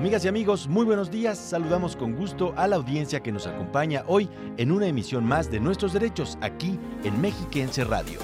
Amigas y amigos, muy buenos días. Saludamos con gusto a la audiencia que nos acompaña hoy en una emisión más de Nuestros Derechos aquí en Mexiquense Radio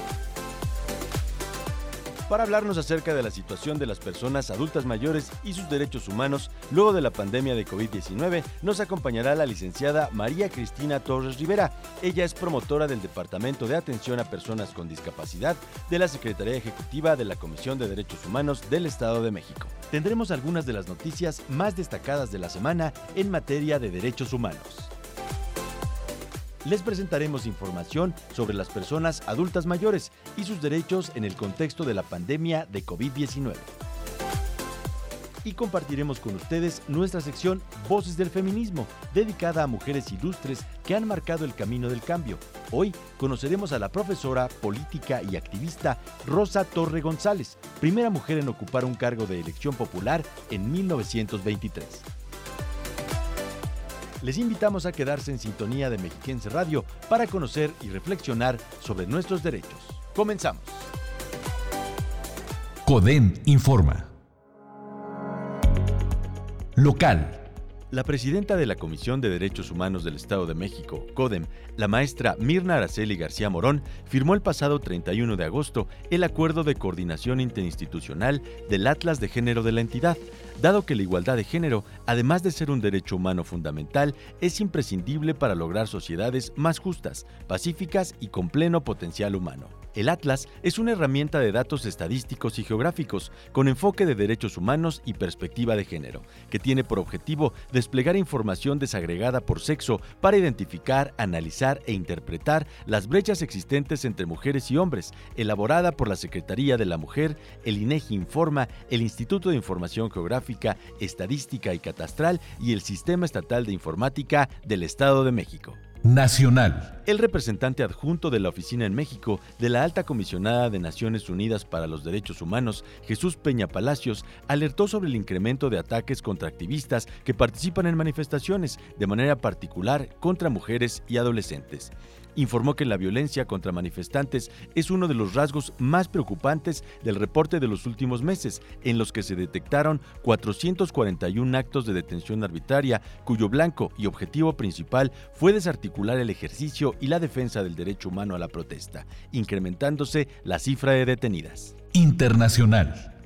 para hablarnos acerca de la situación de las personas adultas mayores y sus derechos humanos luego de la pandemia de COVID-19, nos acompañará la licenciada María Cristina Torres Rivera. Ella es promotora del Departamento de Atención a Personas con Discapacidad de la Secretaría Ejecutiva de la Comisión de Derechos Humanos del Estado de México. Tendremos algunas de las noticias más destacadas de la semana en materia de derechos humanos les presentaremos información sobre las personas adultas mayores y sus derechos en el contexto de la pandemia de COVID-19. Y compartiremos con ustedes nuestra sección Voces del Feminismo, dedicada a mujeres ilustres que han marcado el camino del cambio. Hoy conoceremos a la profesora, política y activista Rosa Torre González, primera mujer en ocupar un cargo de elección popular en 1923 les invitamos a quedarse en sintonía de Mexiquense Radio para conocer y reflexionar sobre nuestros derechos. Comenzamos. CODEM informa. Local. La presidenta de la Comisión de Derechos Humanos del Estado de México, CODEM, la maestra Mirna Araceli García Morón, firmó el pasado 31 de agosto el Acuerdo de Coordinación Interinstitucional del Atlas de Género de la entidad, dado que la igualdad de género, además de ser un derecho humano fundamental, es imprescindible para lograr sociedades más justas, pacíficas y con pleno potencial humano. El Atlas es una herramienta de datos estadísticos y geográficos con enfoque de derechos humanos y perspectiva de género, que tiene por objetivo desplegar información desagregada por sexo para identificar, analizar e interpretar las brechas existentes entre mujeres y hombres, elaborada por la Secretaría de la Mujer, el INEGI Informa, el Instituto de Información Geográfica, Estadística y Catastral y el Sistema Estatal de Informática del Estado de México. Nacional. El representante adjunto de la Oficina en México de la Alta Comisionada de Naciones Unidas para los Derechos Humanos, Jesús Peña Palacios, alertó sobre el incremento de ataques contra activistas que participan en manifestaciones, de manera particular contra mujeres y adolescentes informó que la violencia contra manifestantes es uno de los rasgos más preocupantes del reporte de los últimos meses, en los que se detectaron 441 actos de detención arbitraria, cuyo blanco y objetivo principal fue desarticular el ejercicio y la defensa del derecho humano a la protesta, incrementándose la cifra de detenidas. Internacional.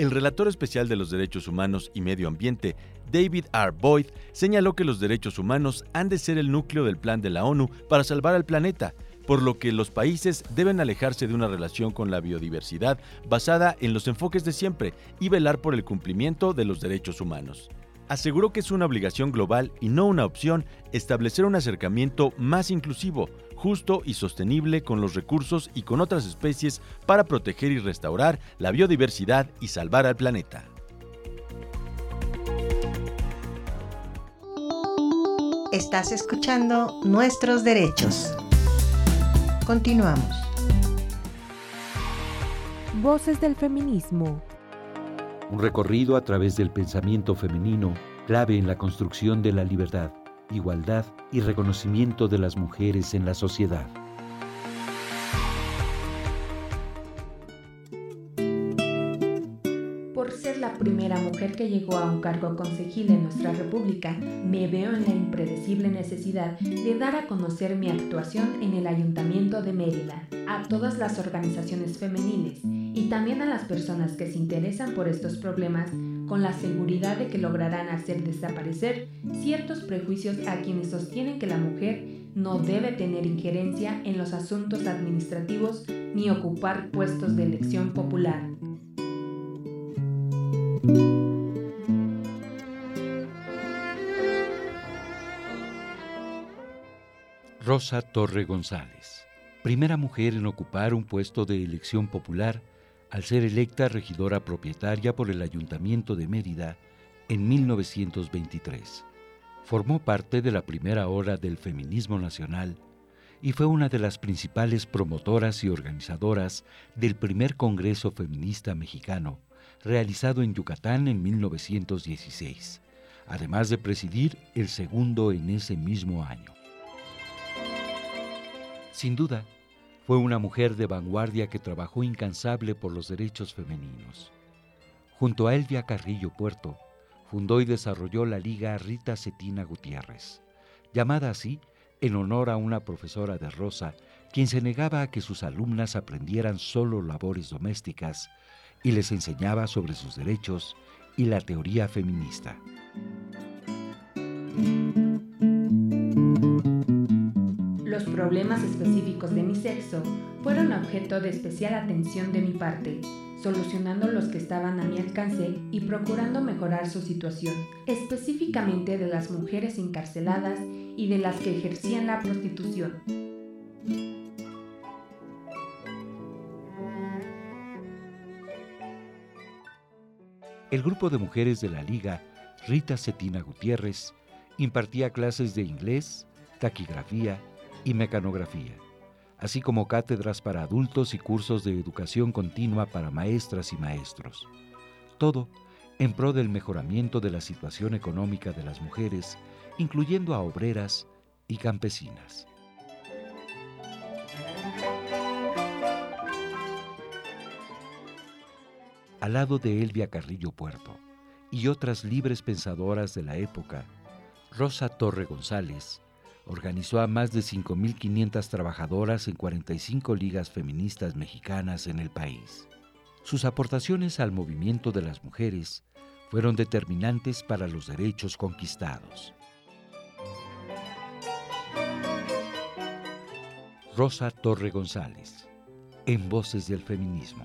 El relator especial de los derechos humanos y medio ambiente, David R. Boyd, señaló que los derechos humanos han de ser el núcleo del plan de la ONU para salvar al planeta, por lo que los países deben alejarse de una relación con la biodiversidad basada en los enfoques de siempre y velar por el cumplimiento de los derechos humanos aseguró que es una obligación global y no una opción establecer un acercamiento más inclusivo, justo y sostenible con los recursos y con otras especies para proteger y restaurar la biodiversidad y salvar al planeta. Estás escuchando Nuestros Derechos. Continuamos. Voces del Feminismo un recorrido a través del pensamiento femenino, clave en la construcción de la libertad, igualdad y reconocimiento de las mujeres en la sociedad. Por ser la primera mujer que llegó a un cargo consejil en nuestra república, me veo en la impredecible necesidad de dar a conocer mi actuación en el Ayuntamiento de Mérida a todas las organizaciones femeniles y también a las personas que se interesan por estos problemas con la seguridad de que lograrán hacer desaparecer ciertos prejuicios a quienes sostienen que la mujer no debe tener injerencia en los asuntos administrativos ni ocupar puestos de elección popular. Rosa Torre González, primera mujer en ocupar un puesto de elección popular al ser electa regidora propietaria por el Ayuntamiento de Mérida en 1923. Formó parte de la primera hora del feminismo nacional y fue una de las principales promotoras y organizadoras del primer Congreso Feminista Mexicano, realizado en Yucatán en 1916, además de presidir el segundo en ese mismo año. Sin duda, fue una mujer de vanguardia que trabajó incansable por los derechos femeninos. Junto a Elvia Carrillo Puerto, fundó y desarrolló la Liga Rita Cetina Gutiérrez, llamada así en honor a una profesora de Rosa, quien se negaba a que sus alumnas aprendieran solo labores domésticas y les enseñaba sobre sus derechos y la teoría feminista. Los problemas específicos de mi sexo fueron objeto de especial atención de mi parte, solucionando los que estaban a mi alcance y procurando mejorar su situación, específicamente de las mujeres encarceladas y de las que ejercían la prostitución. El grupo de mujeres de la Liga, Rita Cetina Gutiérrez, impartía clases de inglés, taquigrafía y mecanografía, así como cátedras para adultos y cursos de educación continua para maestras y maestros. Todo en pro del mejoramiento de la situación económica de las mujeres, incluyendo a obreras y campesinas. Al lado de Elvia Carrillo Puerto y otras libres pensadoras de la época, Rosa Torre González organizó a más de 5.500 trabajadoras en 45 ligas feministas mexicanas en el país. Sus aportaciones al movimiento de las mujeres fueron determinantes para los derechos conquistados. Rosa Torre González, en Voces del Feminismo.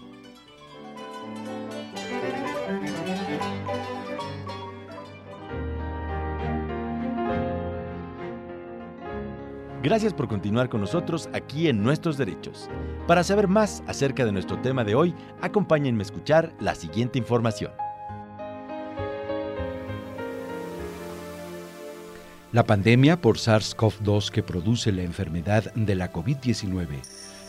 Gracias por continuar con nosotros aquí en Nuestros Derechos. Para saber más acerca de nuestro tema de hoy, acompáñenme a escuchar la siguiente información. La pandemia por SARS-CoV-2 que produce la enfermedad de la COVID-19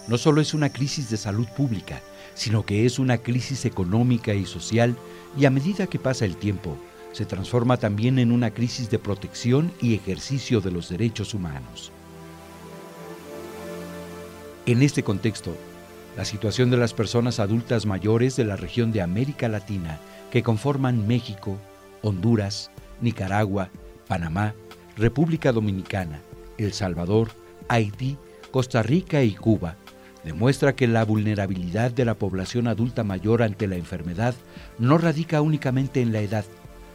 no solo es una crisis de salud pública, sino que es una crisis económica y social y a medida que pasa el tiempo, se transforma también en una crisis de protección y ejercicio de los derechos humanos. En este contexto, la situación de las personas adultas mayores de la región de América Latina que conforman México, Honduras, Nicaragua, Panamá, República Dominicana, El Salvador, Haití, Costa Rica y Cuba demuestra que la vulnerabilidad de la población adulta mayor ante la enfermedad no radica únicamente en la edad,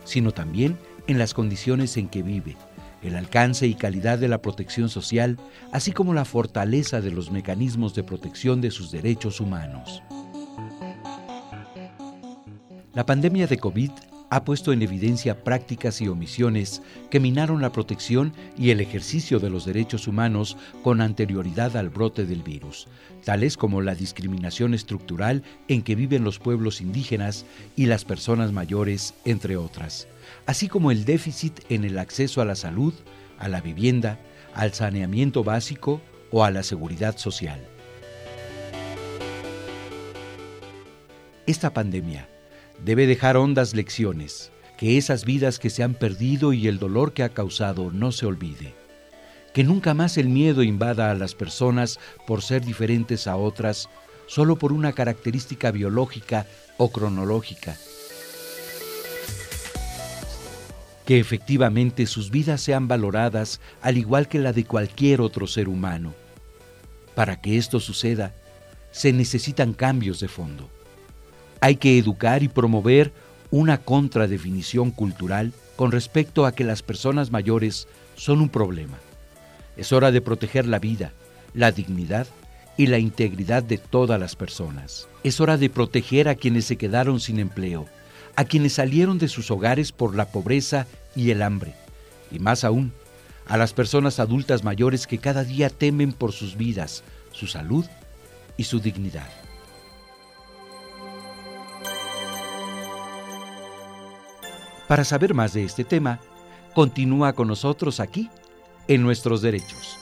sino también en las condiciones en que vive, el alcance y calidad de la protección social, así como la fortaleza de los mecanismos de protección de sus derechos humanos. La pandemia de COVID ha puesto en evidencia prácticas y omisiones que minaron la protección y el ejercicio de los derechos humanos con anterioridad al brote del virus, tales como la discriminación estructural en que viven los pueblos indígenas y las personas mayores, entre otras así como el déficit en el acceso a la salud, a la vivienda, al saneamiento básico o a la seguridad social. Esta pandemia debe dejar hondas lecciones, que esas vidas que se han perdido y el dolor que ha causado no se olvide. Que nunca más el miedo invada a las personas por ser diferentes a otras solo por una característica biológica o cronológica que efectivamente sus vidas sean valoradas al igual que la de cualquier otro ser humano. Para que esto suceda, se necesitan cambios de fondo. Hay que educar y promover una contradefinición cultural con respecto a que las personas mayores son un problema. Es hora de proteger la vida, la dignidad y la integridad de todas las personas. Es hora de proteger a quienes se quedaron sin empleo, a quienes salieron de sus hogares por la pobreza y el hambre, y más aún, a las personas adultas mayores que cada día temen por sus vidas, su salud y su dignidad. Para saber más de este tema, continúa con nosotros aquí en Nuestros Derechos.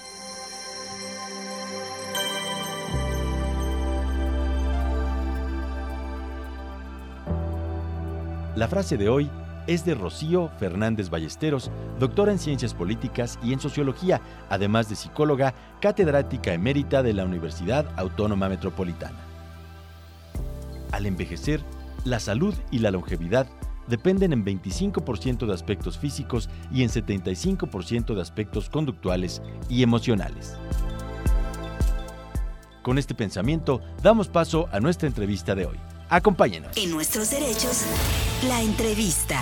La frase de hoy es de Rocío Fernández Ballesteros, doctora en Ciencias Políticas y en Sociología, además de psicóloga, catedrática emérita de la Universidad Autónoma Metropolitana. Al envejecer, la salud y la longevidad dependen en 25% de aspectos físicos y en 75% de aspectos conductuales y emocionales. Con este pensamiento, damos paso a nuestra entrevista de hoy. Acompáñenos. En nuestros derechos, la entrevista.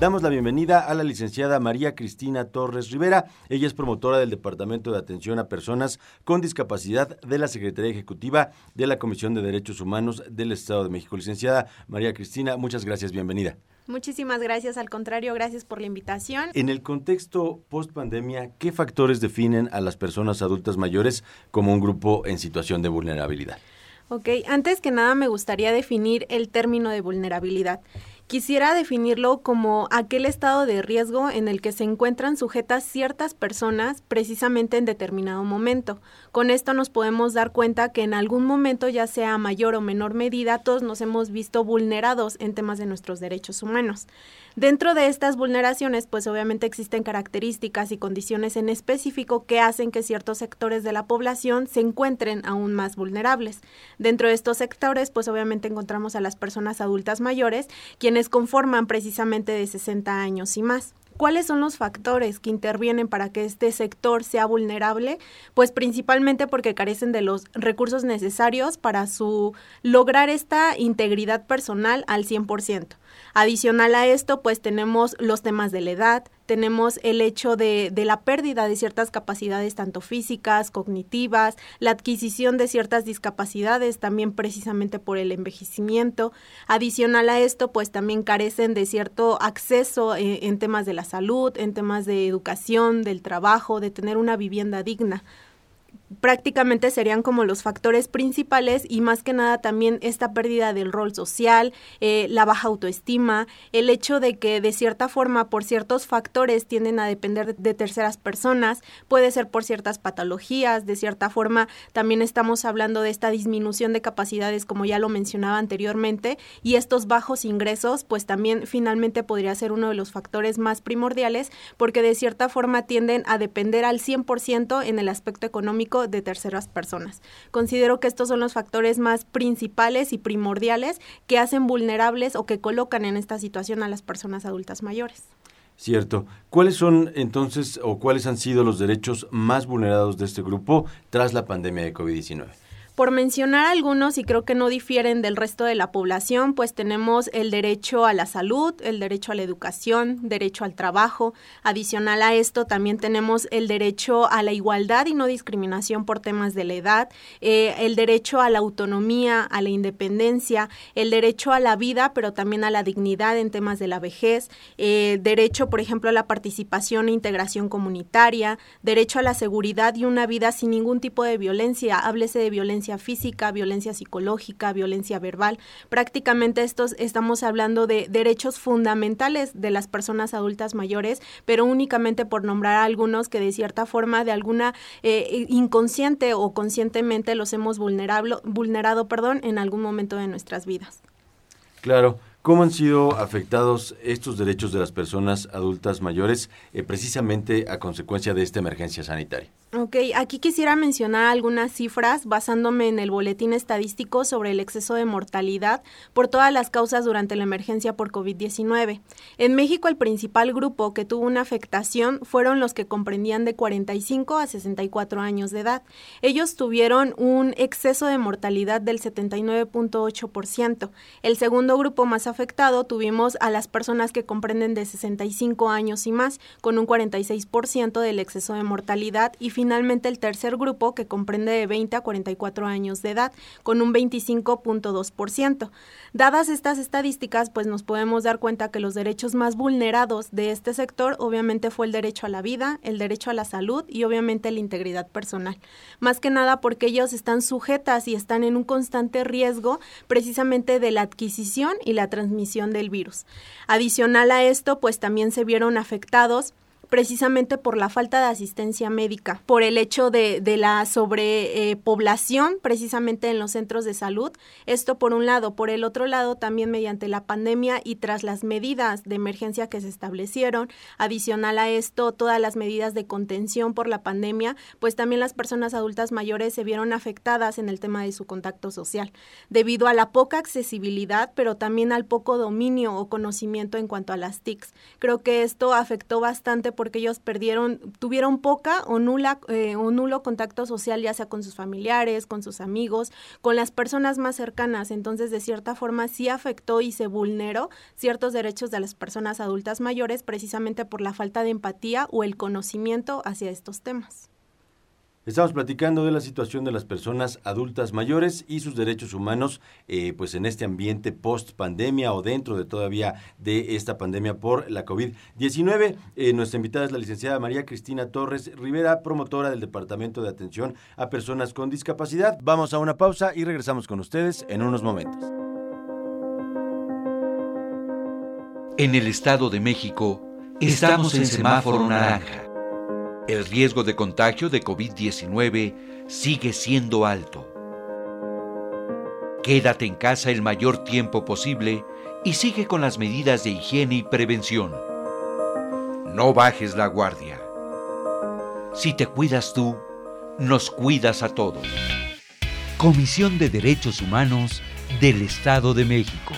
Damos la bienvenida a la licenciada María Cristina Torres Rivera. Ella es promotora del Departamento de Atención a Personas con Discapacidad de la Secretaría Ejecutiva de la Comisión de Derechos Humanos del Estado de México. Licenciada María Cristina, muchas gracias, bienvenida. Muchísimas gracias, al contrario, gracias por la invitación. En el contexto post pandemia, ¿qué factores definen a las personas adultas mayores como un grupo en situación de vulnerabilidad? Ok, antes que nada me gustaría definir el término de vulnerabilidad. Quisiera definirlo como aquel estado de riesgo en el que se encuentran sujetas ciertas personas precisamente en determinado momento. Con esto nos podemos dar cuenta que en algún momento, ya sea mayor o menor medida, todos nos hemos visto vulnerados en temas de nuestros derechos humanos. Dentro de estas vulneraciones, pues obviamente existen características y condiciones en específico que hacen que ciertos sectores de la población se encuentren aún más vulnerables. Dentro de estos sectores, pues obviamente encontramos a las personas adultas mayores, quienes conforman precisamente de 60 años y más. ¿Cuáles son los factores que intervienen para que este sector sea vulnerable? Pues principalmente porque carecen de los recursos necesarios para su lograr esta integridad personal al 100%. Adicional a esto, pues tenemos los temas de la edad, tenemos el hecho de, la pérdida de ciertas capacidades tanto físicas, cognitivas, la adquisición de ciertas discapacidades también precisamente por el envejecimiento. Adicional a esto, pues también carecen de cierto acceso en, en temas de la salud, en temas de educación, del trabajo, de tener una vivienda digna prácticamente serían como los factores principales y más que nada también esta pérdida del rol social, eh, la baja autoestima, el hecho de que de cierta forma por ciertos factores tienden a depender de terceras personas, puede ser por ciertas patologías, de cierta forma también estamos hablando de esta disminución de capacidades como ya lo mencionaba anteriormente y estos bajos ingresos pues también finalmente podría ser uno de los factores más primordiales porque de cierta forma tienden a depender al 100% en el aspecto económico de terceras personas. Considero que estos son los factores más principales y primordiales que hacen vulnerables o que colocan en esta situación a las personas adultas mayores. Cierto. ¿Cuáles son entonces o cuáles han sido los derechos más vulnerados de este grupo tras la pandemia de COVID-19? Por mencionar algunos, y creo que no difieren del resto de la población, pues tenemos el derecho a la salud, el derecho a la educación, derecho al trabajo. Adicional a esto, también tenemos el derecho a la igualdad y no discriminación por temas de la edad, eh, el derecho a la autonomía, a la independencia, el derecho a la vida, pero también a la dignidad en temas de la vejez, eh, derecho, por ejemplo, a la participación e integración comunitaria, derecho a la seguridad y una vida sin ningún tipo de violencia. Háblese de violencia física, violencia psicológica, violencia verbal. Prácticamente estos estamos hablando de derechos fundamentales de las personas adultas mayores, pero únicamente por nombrar a algunos que de cierta forma, de alguna eh, inconsciente o conscientemente los hemos vulnerado, vulnerado perdón, en algún momento de nuestras vidas. Claro. ¿Cómo han sido afectados estos derechos de las personas adultas mayores eh, precisamente a consecuencia de esta emergencia sanitaria? Ok, aquí quisiera mencionar algunas cifras basándome en el boletín estadístico sobre el exceso de mortalidad por todas las causas durante la emergencia por COVID-19. En México el principal grupo que tuvo una afectación fueron los que comprendían de 45 a 64 años de edad. Ellos tuvieron un exceso de mortalidad del 79.8%. El segundo grupo más afectado tuvimos a las personas que comprenden de 65 años y más, con un 46% del exceso de mortalidad y finalmente el tercer grupo que comprende de 20 a 44 años de edad, con un 25.2%. Dadas estas estadísticas, pues nos podemos dar cuenta que los derechos más vulnerados de este sector obviamente fue el derecho a la vida, el derecho a la salud y obviamente la integridad personal. Más que nada porque ellos están sujetas y están en un constante riesgo precisamente de la adquisición y la transmisión del virus. Adicional a esto, pues también se vieron afectados precisamente por la falta de asistencia médica, por el hecho de, de la sobrepoblación precisamente en los centros de salud. Esto por un lado. Por el otro lado, también mediante la pandemia y tras las medidas de emergencia que se establecieron, adicional a esto, todas las medidas de contención por la pandemia, pues también las personas adultas mayores se vieron afectadas en el tema de su contacto social, debido a la poca accesibilidad, pero también al poco dominio o conocimiento en cuanto a las TICs. Creo que esto afectó bastante porque ellos perdieron, tuvieron poca o nula eh, o nulo contacto social, ya sea con sus familiares, con sus amigos, con las personas más cercanas. Entonces, de cierta forma, sí afectó y se vulneró ciertos derechos de las personas adultas mayores precisamente por la falta de empatía o el conocimiento hacia estos temas. Estamos platicando de la situación de las personas adultas mayores y sus derechos humanos, eh, pues en este ambiente post pandemia o dentro de todavía de esta pandemia por la COVID-19. Eh, nuestra invitada es la licenciada María Cristina Torres Rivera, promotora del Departamento de Atención a Personas con Discapacidad. Vamos a una pausa y regresamos con ustedes en unos momentos. En el Estado de México, estamos en semáforo naranja el riesgo de contagio de COVID-19 sigue siendo alto. Quédate en casa el mayor tiempo posible y sigue con las medidas de higiene y prevención. No bajes la guardia. Si te cuidas tú, nos cuidas a todos. Comisión de Derechos Humanos del Estado de México.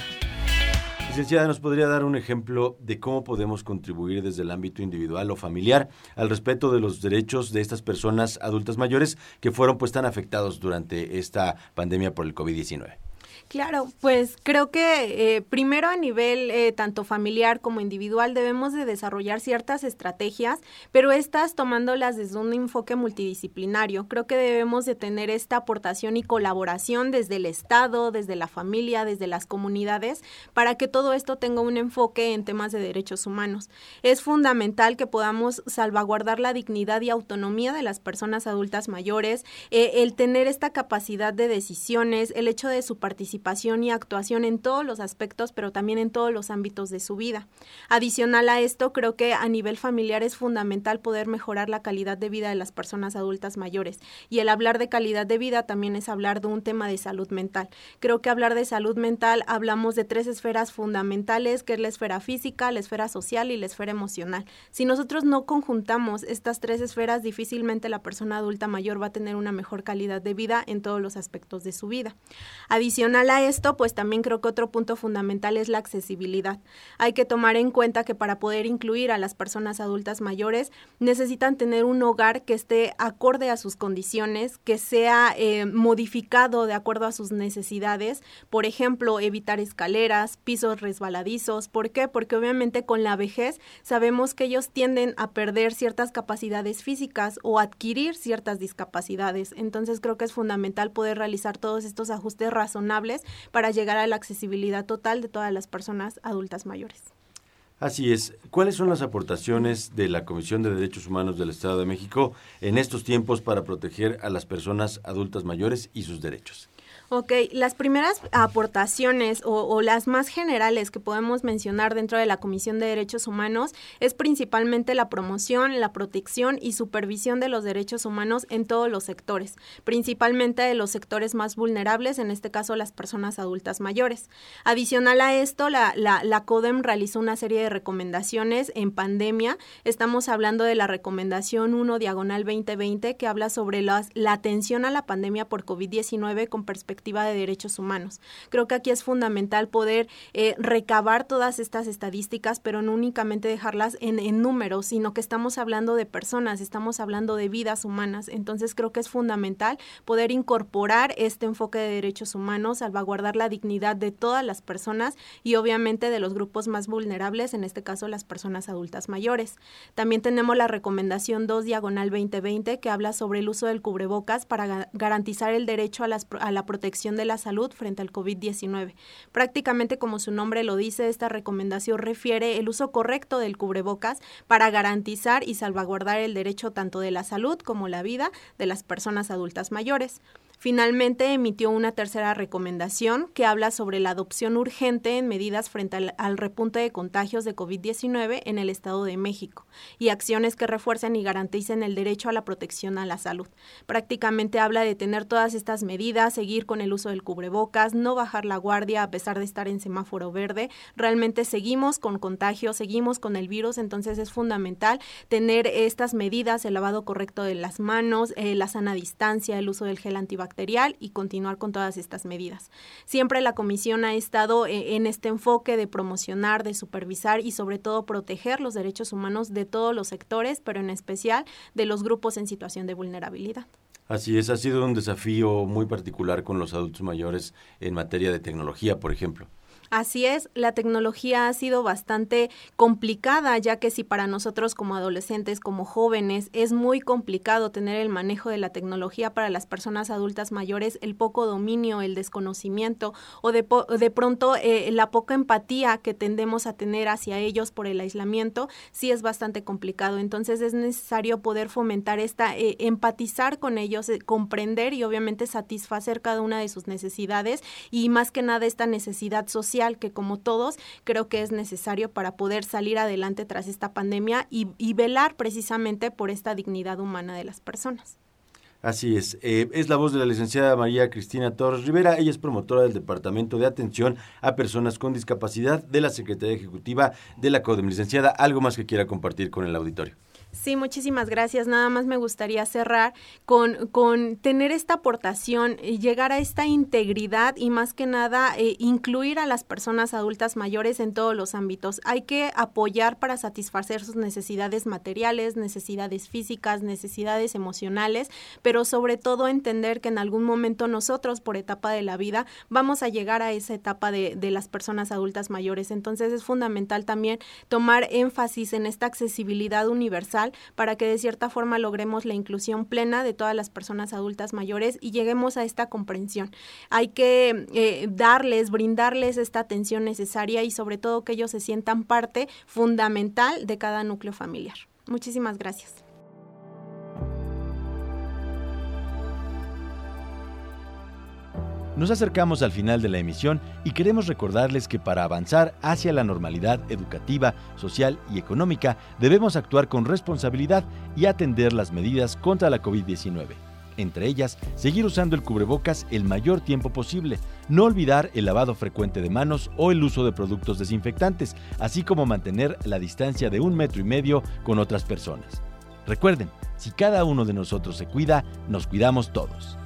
Licenciada, ¿nos podría dar un ejemplo de cómo podemos contribuir desde el ámbito individual o familiar al respeto de los derechos de estas personas adultas mayores que fueron pues tan afectados durante esta pandemia por el COVID-19? Claro, pues creo que eh, primero a nivel eh, tanto familiar como individual debemos de desarrollar ciertas estrategias, pero estas tomándolas desde un enfoque multidisciplinario. Creo que debemos de tener esta aportación y colaboración desde el Estado, desde la familia, desde las comunidades, para que todo esto tenga un enfoque en temas de derechos humanos. Es fundamental que podamos salvaguardar la dignidad y autonomía de las personas adultas mayores, eh, el tener esta capacidad de decisiones, el hecho de su participación y actuación en todos los aspectos, pero también en todos los ámbitos de su vida. Adicional a esto, creo que a nivel familiar es fundamental poder mejorar la calidad de vida de las personas adultas mayores. Y el hablar de calidad de vida también es hablar de un tema de salud mental. Creo que hablar de salud mental hablamos de tres esferas fundamentales, que es la esfera física, la esfera social y la esfera emocional. Si nosotros no conjuntamos estas tres esferas, difícilmente la persona adulta mayor va a tener una mejor calidad de vida en todos los aspectos de su vida. Adicional a esto, pues también creo que otro punto fundamental es la accesibilidad. Hay que tomar en cuenta que para poder incluir a las personas adultas mayores necesitan tener un hogar que esté acorde a sus condiciones, que sea eh, modificado de acuerdo a sus necesidades. Por ejemplo, evitar escaleras, pisos resbaladizos. ¿Por qué? Porque obviamente con la vejez sabemos que ellos tienden a perder ciertas capacidades físicas o adquirir ciertas discapacidades. Entonces creo que es fundamental poder realizar todos estos ajustes razonables para llegar a la accesibilidad total de todas las personas adultas mayores. Así es. ¿Cuáles son las aportaciones de la Comisión de Derechos Humanos del Estado de México en estos tiempos para proteger a las personas adultas mayores y sus derechos? Ok, las primeras aportaciones o, las más generales que podemos mencionar dentro de la Comisión de Derechos Humanos es principalmente la promoción, la protección y supervisión de los derechos humanos en todos los sectores, principalmente de los sectores más vulnerables, en este caso las personas adultas mayores. Adicional a esto, la, la, CODEM realizó una serie de recomendaciones en pandemia. Estamos hablando de la recomendación 1 diagonal 2020 que habla sobre la atención a la pandemia por COVID-19 con perspectiva de derechos humanos. Creo que aquí es fundamental poder eh, recabar todas estas estadísticas, pero no únicamente dejarlas en, en números, sino que estamos hablando de personas, estamos hablando de vidas humanas. Entonces creo que es fundamental poder incorporar este enfoque de derechos humanos, salvaguardar la dignidad de todas las personas y obviamente de los grupos más vulnerables, en este caso las personas adultas mayores. También tenemos la recomendación 2 diagonal 2020 que habla sobre el uso del cubrebocas para garantizar el derecho a, las, a la protección de la salud frente al COVID-19. Prácticamente como su nombre lo dice, esta recomendación refiere el uso correcto del cubrebocas para garantizar y salvaguardar el derecho tanto de la salud como la vida de las personas adultas mayores. Finalmente emitió una tercera recomendación que habla sobre la adopción urgente en medidas frente al, repunte de contagios de COVID-19 en el Estado de México y acciones que refuercen y garanticen el derecho a la protección a la salud. Prácticamente habla de tener todas estas medidas, seguir con el uso del cubrebocas, no bajar la guardia a pesar de estar en semáforo verde. Realmente seguimos con contagios, seguimos con el virus, entonces es fundamental tener estas medidas, el lavado correcto de las manos, eh, la sana distancia, el uso del gel antibacterial y continuar con todas estas medidas. Siempre la comisión ha estado eh, en este enfoque de promocionar, de supervisar y sobre todo proteger los derechos humanos de todos los sectores, pero en especial de los grupos en situación de vulnerabilidad. Así es, ha sido un desafío muy particular con los adultos mayores en materia de tecnología, por ejemplo. Así es, la tecnología ha sido bastante complicada, ya que si para nosotros como adolescentes, como jóvenes, es muy complicado tener el manejo de la tecnología para las personas adultas mayores, el poco dominio, el desconocimiento o de, de pronto eh, la poca empatía que tendemos a tener hacia ellos por el aislamiento, sí es bastante complicado. Entonces es necesario poder fomentar esta, eh, empatizar con ellos, eh, comprender y obviamente satisfacer cada una de sus necesidades y más que nada esta necesidad social que como todos creo que es necesario para poder salir adelante tras esta pandemia y, velar precisamente por esta dignidad humana de las personas. Así es. Eh, es la voz de la licenciada María Cristina Torres Rivera. Ella es promotora del Departamento de Atención a Personas con Discapacidad de la Secretaría Ejecutiva de la CODEM. Licenciada, ¿algo más que quiera compartir con el auditorio? Sí, muchísimas gracias. Nada más me gustaría cerrar con, con tener esta aportación, llegar a esta integridad y más que nada eh, incluir a las personas adultas mayores en todos los ámbitos. Hay que apoyar para satisfacer sus necesidades materiales, necesidades físicas, necesidades emocionales, pero sobre todo entender que en algún momento nosotros por etapa de la vida vamos a llegar a esa etapa de las personas adultas mayores. Entonces es fundamental también tomar énfasis en esta accesibilidad universal para que de cierta forma logremos la inclusión plena de todas las personas adultas mayores y lleguemos a esta comprensión. Hay que eh, darles, brindarles esta atención necesaria y sobre todo que ellos se sientan parte fundamental de cada núcleo familiar. Muchísimas gracias. Nos acercamos al final de la emisión y queremos recordarles que para avanzar hacia la normalidad educativa, social y económica debemos actuar con responsabilidad y atender las medidas contra la COVID-19. Entre ellas, seguir usando el cubrebocas el mayor tiempo posible, no olvidar el lavado frecuente de manos o el uso de productos desinfectantes, así como mantener la distancia de un metro y medio con otras personas. Recuerden, si cada uno de nosotros se cuida, nos cuidamos todos.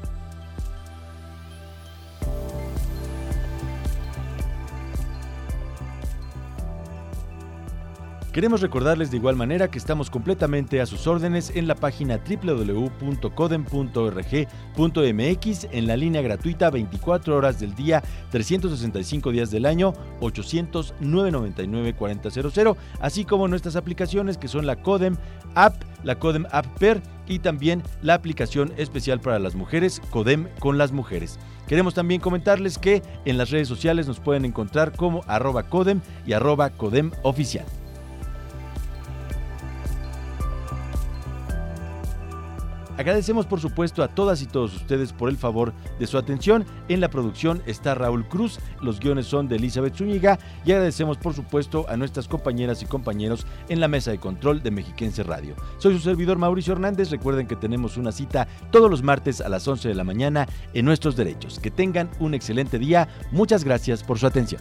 Queremos recordarles de igual manera que estamos completamente a sus órdenes en la página www.codem.org.mx en la línea gratuita 24 horas del día, 365 días del año, 800 999 4000, así como nuestras aplicaciones que son la Codem App, la Codem App Per y también la aplicación especial para las mujeres, Codem con las mujeres. Queremos también comentarles que en las redes sociales nos pueden encontrar como arroba Codem y arroba Codem oficial. Agradecemos por supuesto a todas y todos ustedes por el favor de su atención. En la producción está Raúl Cruz, los guiones son de Elizabeth Zúñiga y agradecemos por supuesto a nuestras compañeras y compañeros en la mesa de control de Mexiquense Radio. Soy su servidor Mauricio Hernández, recuerden que tenemos una cita todos los martes a las 11 de la mañana en Nuestros Derechos. Que tengan un excelente día, muchas gracias por su atención.